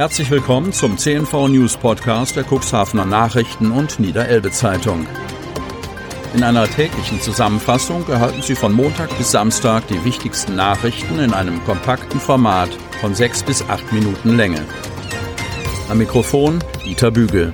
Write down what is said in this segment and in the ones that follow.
Herzlich willkommen zum CNV News Podcast der Cuxhavener Nachrichten und Niederelbe Zeitung. In einer täglichen Zusammenfassung erhalten Sie von Montag bis Samstag die wichtigsten Nachrichten in einem kompakten Format von sechs bis acht Minuten Länge. Am Mikrofon Dieter Bügel.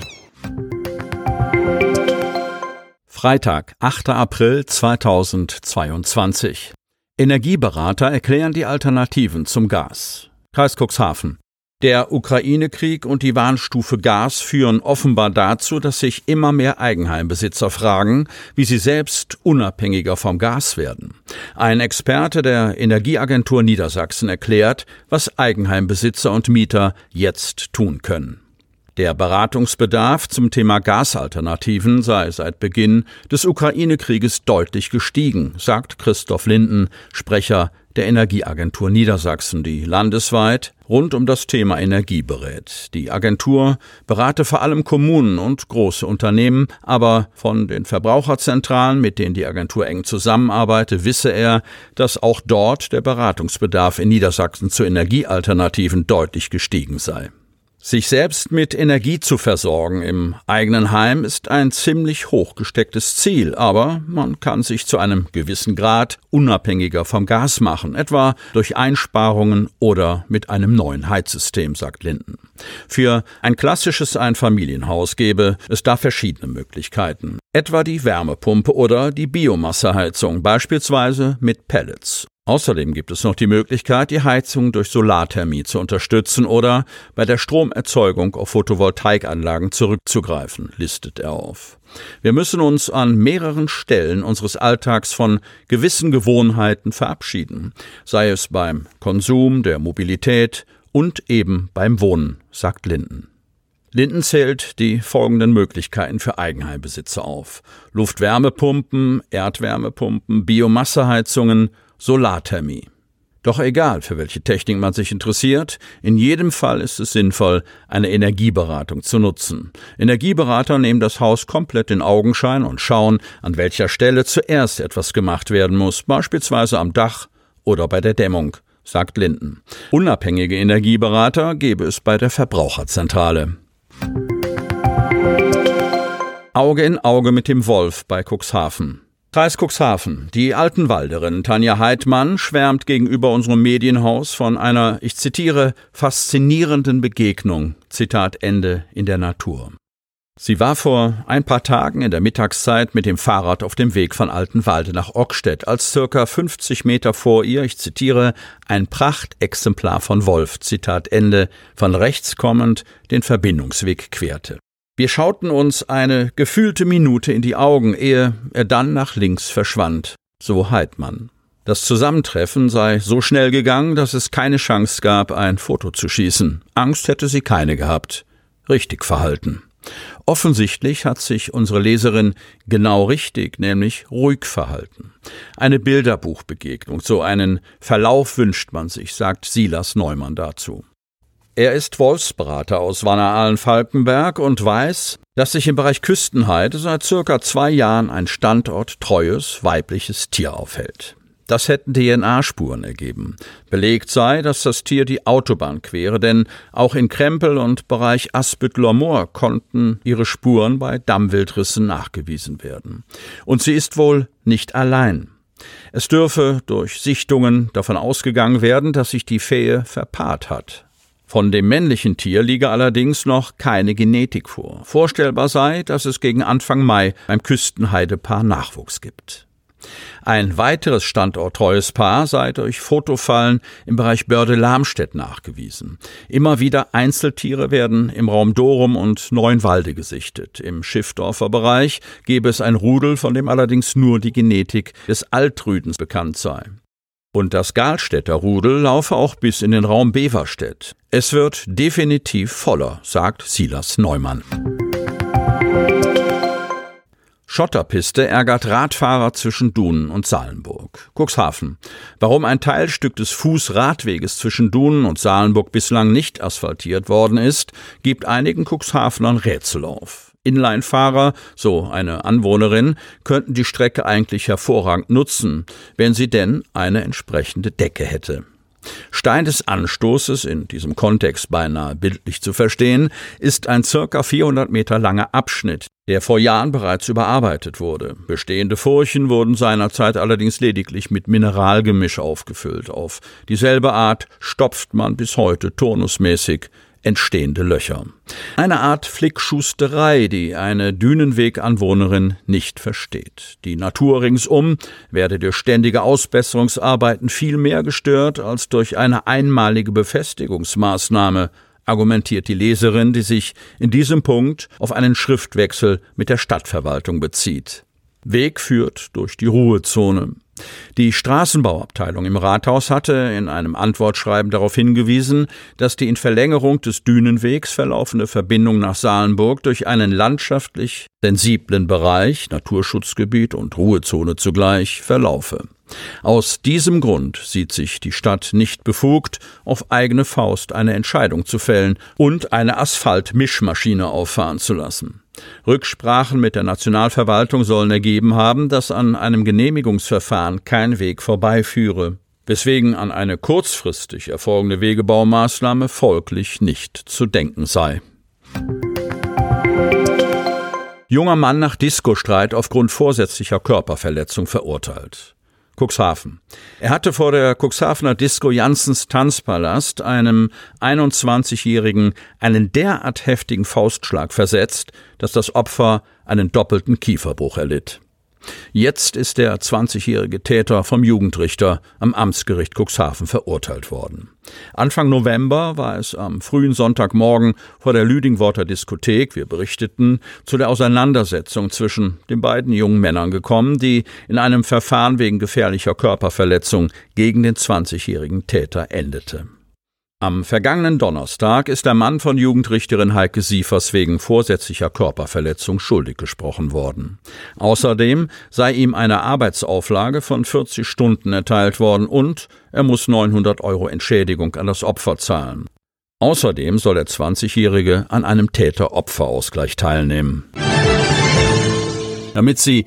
Freitag, 8. April 2022. Energieberater erklären die Alternativen zum Gas. Kreis Cuxhaven. Der Ukraine-Krieg und die Warnstufe Gas führen offenbar dazu, dass sich immer mehr Eigenheimbesitzer fragen, wie sie selbst unabhängiger vom Gas werden. Ein Experte der Energieagentur Niedersachsen erklärt, was Eigenheimbesitzer und Mieter jetzt tun können. Der Beratungsbedarf zum Thema Gasalternativen sei seit Beginn des Ukraine-Krieges deutlich gestiegen, sagt Christoph Linden, Sprecher der Energieagentur Niedersachsen, die landesweit rund um das Thema Energie berät. Die Agentur berate vor allem Kommunen und große Unternehmen, aber von den Verbraucherzentralen, mit denen die Agentur eng zusammenarbeite, wisse er, dass auch dort der Beratungsbedarf in Niedersachsen zu Energiealternativen deutlich gestiegen sei. Sich selbst mit Energie zu versorgen im eigenen Heim ist ein ziemlich hochgestecktes Ziel, aber man kann sich zu einem gewissen Grad unabhängiger vom Gas machen, etwa durch Einsparungen oder mit einem neuen Heizsystem, sagt Linden. Für ein klassisches Einfamilienhaus gäbe es da verschiedene Möglichkeiten, etwa die Wärmepumpe oder die Biomasseheizung, beispielsweise mit Pellets. Außerdem gibt es noch die Möglichkeit, die Heizung durch Solarthermie zu unterstützen oder bei der Stromerzeugung auf Photovoltaikanlagen zurückzugreifen, listet er auf. Wir müssen uns an mehreren Stellen unseres Alltags von gewissen Gewohnheiten verabschieden, sei es beim Konsum, der Mobilität und eben beim Wohnen, sagt Linden. Linden zählt die folgenden Möglichkeiten für Eigenheimbesitzer auf. Luftwärmepumpen, Erdwärmepumpen, Biomasseheizungen, Solarthermie. Doch egal, für welche Technik man sich interessiert, in jedem Fall ist es sinnvoll, eine Energieberatung zu nutzen. Energieberater nehmen das Haus komplett in Augenschein und schauen, an welcher Stelle zuerst etwas gemacht werden muss, beispielsweise am Dach oder bei der Dämmung, sagt Linden. Unabhängige Energieberater gebe es bei der Verbraucherzentrale. Auge in Auge mit dem Wolf bei Cuxhaven. Kreis Cuxhaven. Die Altenwalderin Tanja Heidmann schwärmt gegenüber unserem Medienhaus von einer, ich zitiere, faszinierenden Begegnung, Zitat Ende, in der Natur. Sie war vor ein paar Tagen in der Mittagszeit mit dem Fahrrad auf dem Weg von Altenwalde nach Ockstedt, als circa 50 Meter vor ihr, ich zitiere, ein Prachtexemplar von Wolf, Zitat Ende, von rechts kommend den Verbindungsweg querte. Wir schauten uns eine gefühlte Minute in die Augen, ehe er dann nach links verschwand, so Heidmann. Das Zusammentreffen sei so schnell gegangen, dass es keine Chance gab, ein Foto zu schießen. Angst hätte sie keine gehabt. Richtig verhalten. Offensichtlich hat sich unsere Leserin genau richtig, nämlich ruhig verhalten. Eine Bilderbuchbegegnung, so einen Verlauf wünscht man sich, sagt Silas Neumann dazu. Er ist Wolfsberater aus Wanner-Ahlen-Falkenberg und weiß, dass sich im Bereich Küstenheide seit circa zwei Jahren ein standorttreues weibliches Tier aufhält. Das hätten DNA-Spuren ergeben. Belegt sei, dass das Tier die Autobahn quere, denn auch in Krempel und Bereich Aspüttler Moor konnten ihre Spuren bei Dammwildrissen nachgewiesen werden. Und sie ist wohl nicht allein. Es dürfe durch Sichtungen davon ausgegangen werden, dass sich die Fee verpaart hat. Von dem männlichen Tier liege allerdings noch keine Genetik vor. Vorstellbar sei, dass es gegen Anfang Mai beim Küstenheidepaar Nachwuchs gibt. Ein weiteres standorttreues Paar sei durch Fotofallen im Bereich Börde-Lamstedt nachgewiesen. Immer wieder Einzeltiere werden im Raum Dorum und Neuenwalde gesichtet. Im Schiffdorfer Bereich gebe es ein Rudel, von dem allerdings nur die Genetik des Altrüdens bekannt sei. Und das Galstädter Rudel laufe auch bis in den Raum Beverstedt. Es wird definitiv voller, sagt Silas Neumann. Schotterpiste ärgert Radfahrer zwischen Dunen und Salenburg. Cuxhaven. Warum ein Teilstück des Fußradweges zwischen Dunen und Salenburg bislang nicht asphaltiert worden ist, gibt einigen Cuxhavenern Rätsel auf. Inline-Fahrer, so eine Anwohnerin, könnten die Strecke eigentlich hervorragend nutzen, wenn sie denn eine entsprechende Decke hätte. Stein des Anstoßes, in diesem Kontext beinahe bildlich zu verstehen, ist ein circa 400 Meter langer Abschnitt, der vor Jahren bereits überarbeitet wurde. Bestehende Furchen wurden seinerzeit allerdings lediglich mit Mineralgemisch aufgefüllt. Auf dieselbe Art stopft man bis heute turnusmäßig entstehende Löcher. Eine Art Flickschusterei, die eine Dünenweganwohnerin nicht versteht. Die Natur ringsum werde durch ständige Ausbesserungsarbeiten viel mehr gestört als durch eine einmalige Befestigungsmaßnahme, argumentiert die Leserin, die sich in diesem Punkt auf einen Schriftwechsel mit der Stadtverwaltung bezieht. Weg führt durch die Ruhezone. Die Straßenbauabteilung im Rathaus hatte in einem Antwortschreiben darauf hingewiesen, dass die in Verlängerung des Dünenwegs verlaufende Verbindung nach Salenburg durch einen landschaftlich sensiblen Bereich, Naturschutzgebiet und Ruhezone zugleich, verlaufe. Aus diesem Grund sieht sich die Stadt nicht befugt, auf eigene Faust eine Entscheidung zu fällen und eine Asphaltmischmaschine auffahren zu lassen. Rücksprachen mit der Nationalverwaltung sollen ergeben haben, dass an einem Genehmigungsverfahren kein Weg vorbeiführe, weswegen an eine kurzfristig erfolgende Wegebaumaßnahme folglich nicht zu denken sei. Junger Mann nach Diskostreit aufgrund vorsätzlicher Körperverletzung verurteilt. Cuxhaven. Er hatte vor der Cuxhavener Disco Janssens Tanzpalast einem 21-Jährigen einen derart heftigen Faustschlag versetzt, dass das Opfer einen doppelten Kieferbruch erlitt. Jetzt ist der 20-jährige Täter vom Jugendrichter am Amtsgericht Cuxhaven verurteilt worden. Anfang November war es am frühen Sonntagmorgen vor der Lüdingworter Diskothek, wir berichteten, zu der Auseinandersetzung zwischen den beiden jungen Männern gekommen, die in einem Verfahren wegen gefährlicher Körperverletzung gegen den 20-jährigen Täter endete. Am vergangenen Donnerstag ist der Mann von Jugendrichterin Heike Siefers wegen vorsätzlicher Körperverletzung schuldig gesprochen worden. Außerdem sei ihm eine Arbeitsauflage von 40 Stunden erteilt worden und er muss 900 Euro Entschädigung an das Opfer zahlen. Außerdem soll der 20-Jährige an einem Täter-Opfer-Ausgleich teilnehmen. Damit Sie